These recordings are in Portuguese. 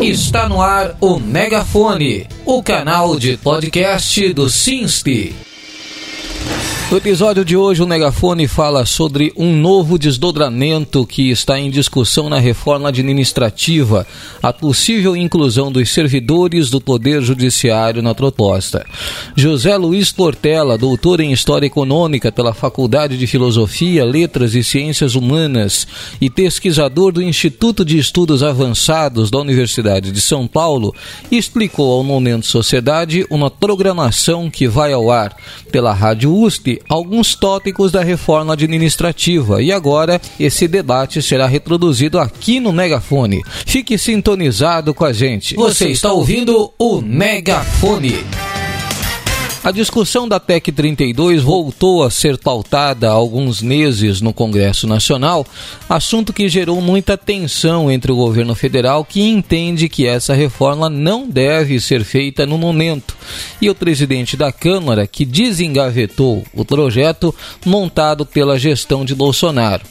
Está no ar o Megafone, o canal de podcast do Sinste. No episódio de hoje, o Megafone fala sobre um novo desdobramento que está em discussão na reforma administrativa, a possível inclusão dos servidores do Poder Judiciário na proposta. José Luiz Portela, doutor em História Econômica pela Faculdade de Filosofia, Letras e Ciências Humanas e pesquisador do Instituto de Estudos Avançados da Universidade de São Paulo, explicou ao Momento Sociedade uma programação que vai ao ar pela Rádio USP alguns tópicos da reforma administrativa e agora esse debate será reproduzido aqui no Megafone. Fique sintonizado com a gente. Você está ouvindo o Megafone. A discussão da PEC 32 voltou a ser pautada há alguns meses no Congresso Nacional, assunto que gerou muita tensão entre o governo federal, que entende que essa reforma não deve ser feita no momento, e o presidente da Câmara, que desengavetou o projeto montado pela gestão de Bolsonaro.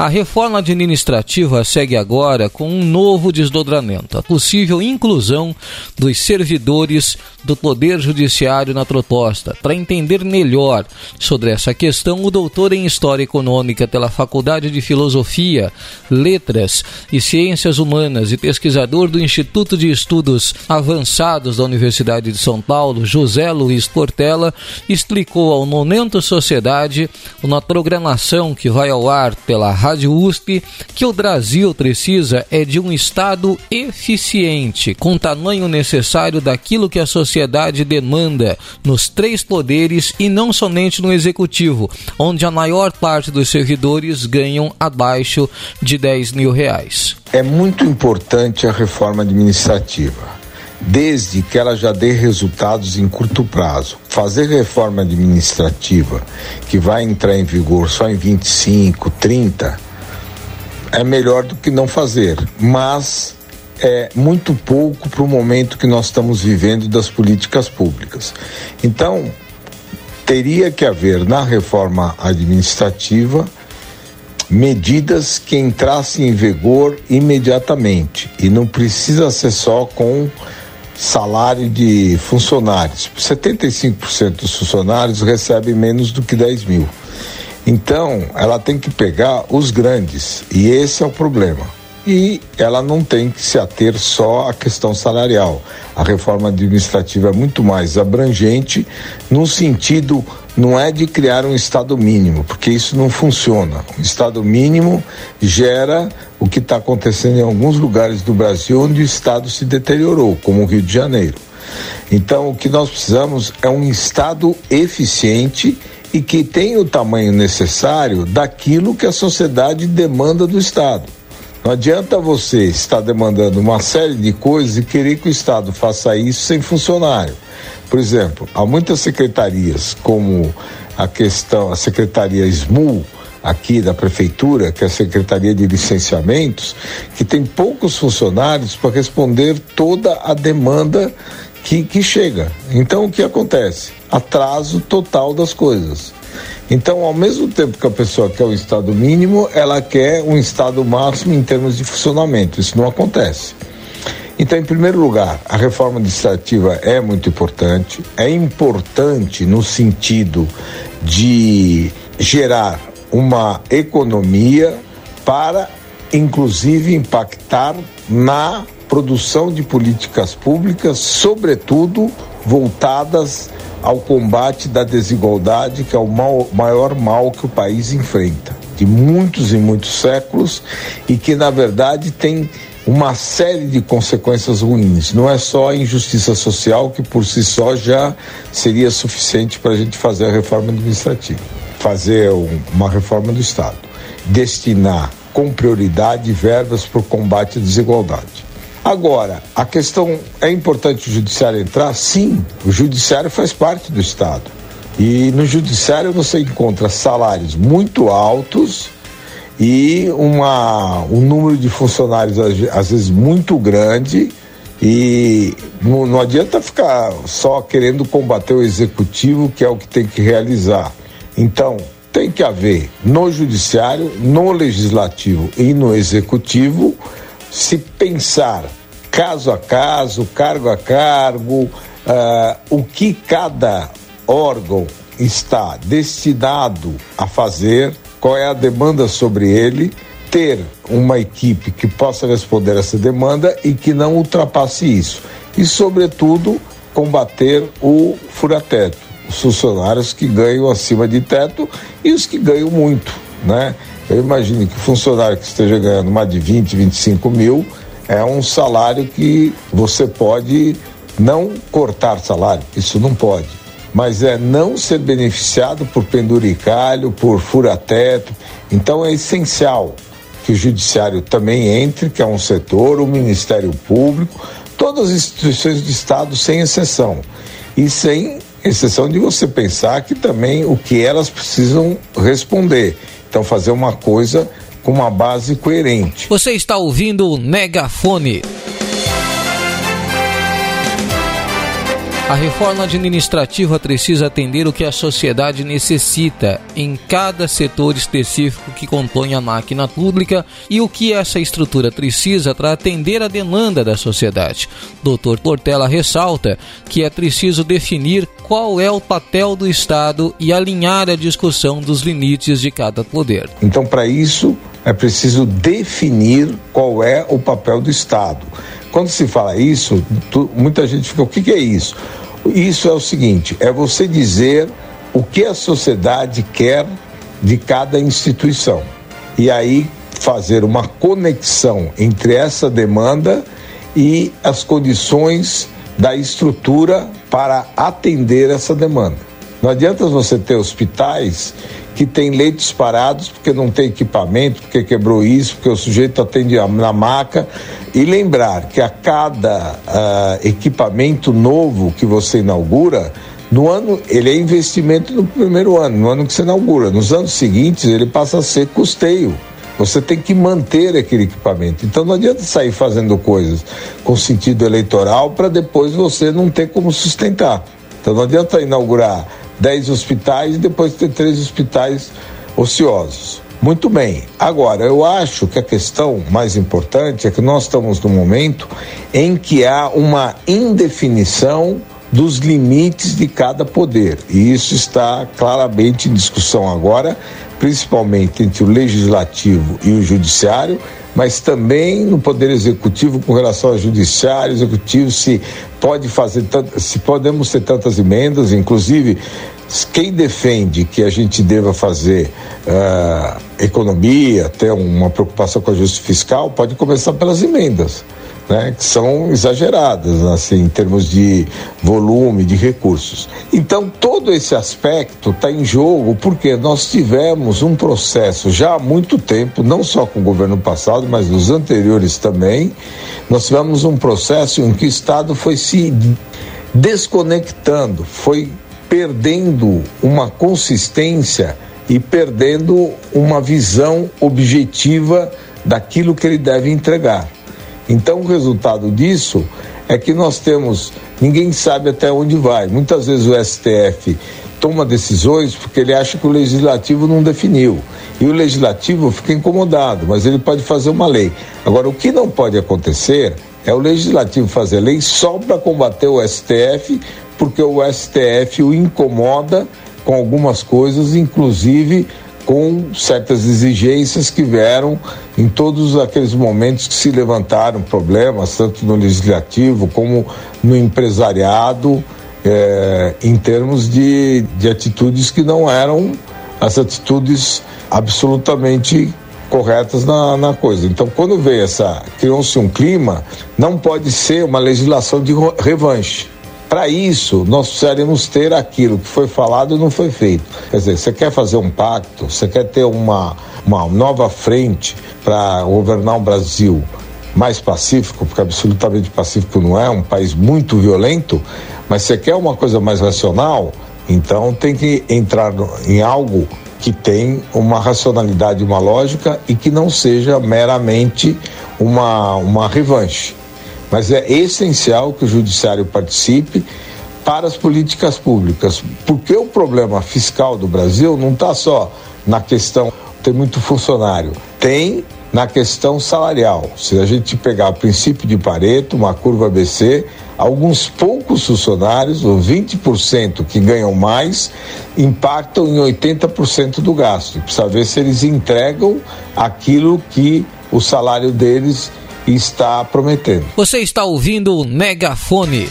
A reforma administrativa segue agora com um novo desdobramento, a possível inclusão dos servidores do Poder Judiciário na proposta. Para entender melhor sobre essa questão, o doutor em História Econômica pela Faculdade de Filosofia, Letras e Ciências Humanas e pesquisador do Instituto de Estudos Avançados da Universidade de São Paulo, José Luiz Portela, explicou ao Momento Sociedade uma programação que vai ao ar pela Rádio USP que o Brasil precisa é de um Estado eficiente, com tamanho necessário daquilo que a sociedade demanda três poderes e não somente no Executivo, onde a maior parte dos servidores ganham abaixo de 10 mil reais. É muito importante a reforma administrativa desde que ela já dê resultados em curto prazo. Fazer reforma administrativa que vai entrar em vigor só em 25, 30 é melhor do que não fazer, mas é muito pouco para o momento que nós estamos vivendo das políticas públicas. Então, teria que haver na reforma administrativa medidas que entrassem em vigor imediatamente e não precisa ser só com salário de funcionários. 75% dos funcionários recebem menos do que 10 mil. Então, ela tem que pegar os grandes, e esse é o problema. E ela não tem que se ater só à questão salarial. A reforma administrativa é muito mais abrangente, no sentido não é de criar um Estado mínimo, porque isso não funciona. O Estado mínimo gera o que está acontecendo em alguns lugares do Brasil onde o Estado se deteriorou, como o Rio de Janeiro. Então, o que nós precisamos é um Estado eficiente e que tenha o tamanho necessário daquilo que a sociedade demanda do Estado. Não adianta você estar demandando uma série de coisas e querer que o Estado faça isso sem funcionário. Por exemplo, há muitas secretarias, como a questão, a Secretaria SMU, aqui da prefeitura, que é a Secretaria de Licenciamentos, que tem poucos funcionários para responder toda a demanda que, que chega. Então o que acontece? Atraso total das coisas. Então, ao mesmo tempo que a pessoa quer o estado mínimo, ela quer um estado máximo em termos de funcionamento. Isso não acontece. Então, em primeiro lugar, a reforma administrativa é muito importante. É importante no sentido de gerar uma economia para, inclusive, impactar na produção de políticas públicas, sobretudo voltadas ao combate da desigualdade, que é o mal, maior mal que o país enfrenta, de muitos e muitos séculos, e que, na verdade, tem uma série de consequências ruins. Não é só a injustiça social, que por si só já seria suficiente para a gente fazer a reforma administrativa. Fazer uma reforma do Estado. Destinar com prioridade verbas para o combate à desigualdade. Agora, a questão é importante o judiciário entrar? Sim, o judiciário faz parte do Estado. E no judiciário você encontra salários muito altos e uma, um número de funcionários às vezes muito grande e não, não adianta ficar só querendo combater o executivo, que é o que tem que realizar. Então, tem que haver no judiciário, no legislativo e no executivo se pensar caso a caso, cargo a cargo, uh, o que cada órgão está destinado a fazer, qual é a demanda sobre ele, ter uma equipe que possa responder essa demanda e que não ultrapasse isso. E, sobretudo, combater o furateto, os funcionários que ganham acima de teto e os que ganham muito, né? Eu imagino que o funcionário que esteja ganhando mais de 20, 25 mil é um salário que você pode não cortar salário, isso não pode, mas é não ser beneficiado por penduricalho, por fura-teto. Então é essencial que o judiciário também entre, que é um setor, o Ministério Público, todas as instituições de Estado, sem exceção. E sem exceção de você pensar que também o que elas precisam responder. Então, fazer uma coisa com uma base coerente. Você está ouvindo o Negafone. A reforma administrativa precisa atender o que a sociedade necessita em cada setor específico que compõe a máquina pública e o que essa estrutura precisa para atender a demanda da sociedade. Dr. Portela ressalta que é preciso definir qual é o papel do Estado e alinhar a discussão dos limites de cada poder. Então, para isso, é preciso definir qual é o papel do Estado. Quando se fala isso, tu, muita gente fica: o que, que é isso? Isso é o seguinte: é você dizer o que a sociedade quer de cada instituição. E aí fazer uma conexão entre essa demanda e as condições da estrutura para atender essa demanda. Não adianta você ter hospitais que têm leitos parados porque não tem equipamento, porque quebrou isso, porque o sujeito atende na maca. E lembrar que a cada uh, equipamento novo que você inaugura, no ano, ele é investimento no primeiro ano, no ano que você inaugura. Nos anos seguintes, ele passa a ser custeio. Você tem que manter aquele equipamento. Então não adianta sair fazendo coisas com sentido eleitoral para depois você não ter como sustentar. Então não adianta inaugurar 10 hospitais e depois ter três hospitais ociosos. Muito bem. Agora, eu acho que a questão mais importante é que nós estamos num momento em que há uma indefinição dos limites de cada poder. E isso está claramente em discussão agora, principalmente entre o legislativo e o judiciário, mas também no poder executivo com relação ao judiciário, executivo se pode fazer se podemos ter tantas emendas, inclusive quem defende que a gente deva fazer uh, economia, ter uma preocupação com a justiça fiscal, pode começar pelas emendas. Né, que são exageradas assim, em termos de volume, de recursos. Então, todo esse aspecto está em jogo porque nós tivemos um processo já há muito tempo, não só com o governo passado, mas nos anteriores também. Nós tivemos um processo em que o Estado foi se desconectando, foi perdendo uma consistência e perdendo uma visão objetiva daquilo que ele deve entregar. Então, o resultado disso é que nós temos, ninguém sabe até onde vai. Muitas vezes o STF toma decisões porque ele acha que o legislativo não definiu. E o legislativo fica incomodado, mas ele pode fazer uma lei. Agora, o que não pode acontecer é o legislativo fazer lei só para combater o STF, porque o STF o incomoda com algumas coisas, inclusive com certas exigências que vieram em todos aqueles momentos que se levantaram problemas, tanto no legislativo como no empresariado, é, em termos de, de atitudes que não eram as atitudes absolutamente corretas na, na coisa. Então, quando veio essa, criou-se um clima, não pode ser uma legislação de revanche. Para isso, nós precisaríamos ter aquilo que foi falado e não foi feito. Quer dizer, você quer fazer um pacto, você quer ter uma, uma nova frente para governar o Brasil mais pacífico, porque absolutamente pacífico não é, um país muito violento, mas você quer uma coisa mais racional, então tem que entrar em algo que tem uma racionalidade, uma lógica e que não seja meramente uma, uma revanche. Mas é essencial que o judiciário participe para as políticas públicas, porque o problema fiscal do Brasil não está só na questão tem muito funcionário, tem na questão salarial. Se a gente pegar o princípio de Pareto, uma curva ABC, alguns poucos funcionários, ou 20% que ganham mais, impactam em 80% do gasto. Precisa ver se eles entregam aquilo que o salário deles está prometendo. Você está ouvindo o Megafone.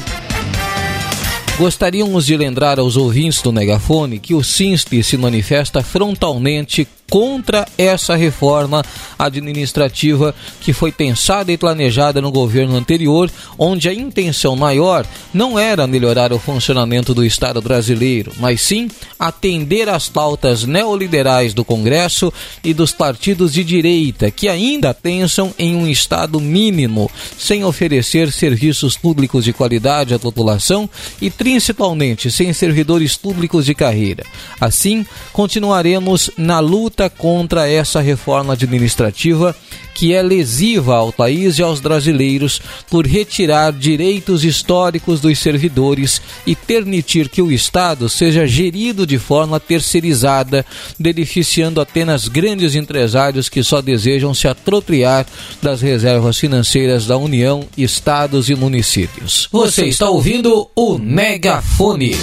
Gostaríamos de lembrar aos ouvintes do Megafone que o SINSP se manifesta frontalmente contra essa reforma administrativa que foi pensada e planejada no governo anterior, onde a intenção maior não era melhorar o funcionamento do Estado brasileiro, mas sim atender às pautas neoliberais do Congresso e dos partidos de direita, que ainda pensam em um Estado mínimo, sem oferecer serviços públicos de qualidade à população e principalmente sem servidores públicos de carreira. Assim, continuaremos na luta luta contra essa reforma administrativa que é lesiva ao país e aos brasileiros por retirar direitos históricos dos servidores e permitir que o Estado seja gerido de forma terceirizada, beneficiando apenas grandes empresários que só desejam se apropriar das reservas financeiras da União, estados e municípios. Você está ouvindo o Megafone.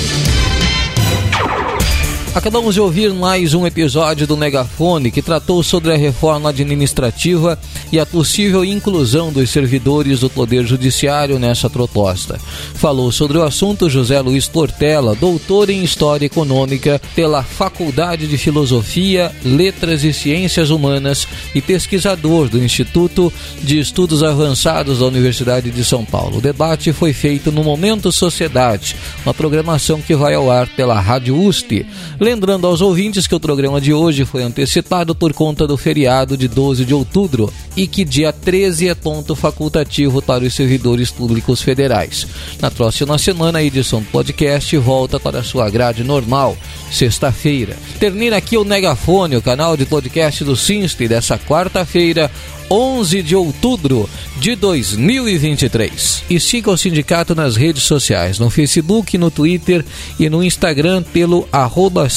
Acabamos de ouvir mais um episódio do Megafone que tratou sobre a reforma administrativa e a possível inclusão dos servidores do Poder Judiciário nessa proposta. Falou sobre o assunto José Luiz Portela, doutor em História Econômica pela Faculdade de Filosofia, Letras e Ciências Humanas e pesquisador do Instituto de Estudos Avançados da Universidade de São Paulo. O debate foi feito no Momento Sociedade, uma programação que vai ao ar pela Rádio USP. Lembrando aos ouvintes que o programa de hoje foi antecipado por conta do feriado de 12 de outubro e que dia 13 é ponto facultativo para os servidores públicos federais. Na próxima semana, a edição do podcast volta para sua grade normal, sexta-feira. Termina aqui o Negafone, o canal de podcast do Sinste, dessa quarta-feira, 11 de outubro de 2023. E siga o sindicato nas redes sociais, no Facebook, no Twitter e no Instagram pelo arroba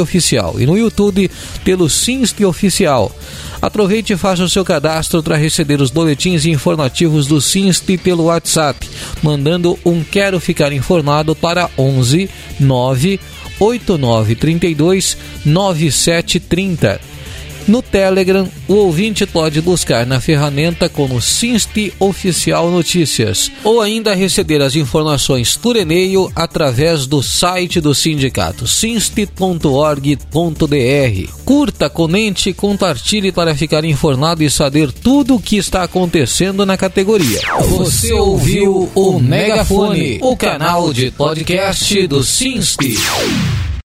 Oficial e no YouTube pelo Sinste Oficial. Aproveite e faça o seu cadastro para receber os boletins informativos do Sinste pelo WhatsApp, mandando um Quero Ficar Informado para 11 9 8932 9730 no Telegram, o ouvinte pode buscar na ferramenta como Sinste Oficial Notícias ou ainda receber as informações por e-mail através do site do sindicato sinste.org.br. Curta, comente compartilhe para ficar informado e saber tudo o que está acontecendo na categoria. Você ouviu o Megafone, o canal de podcast do Sinste.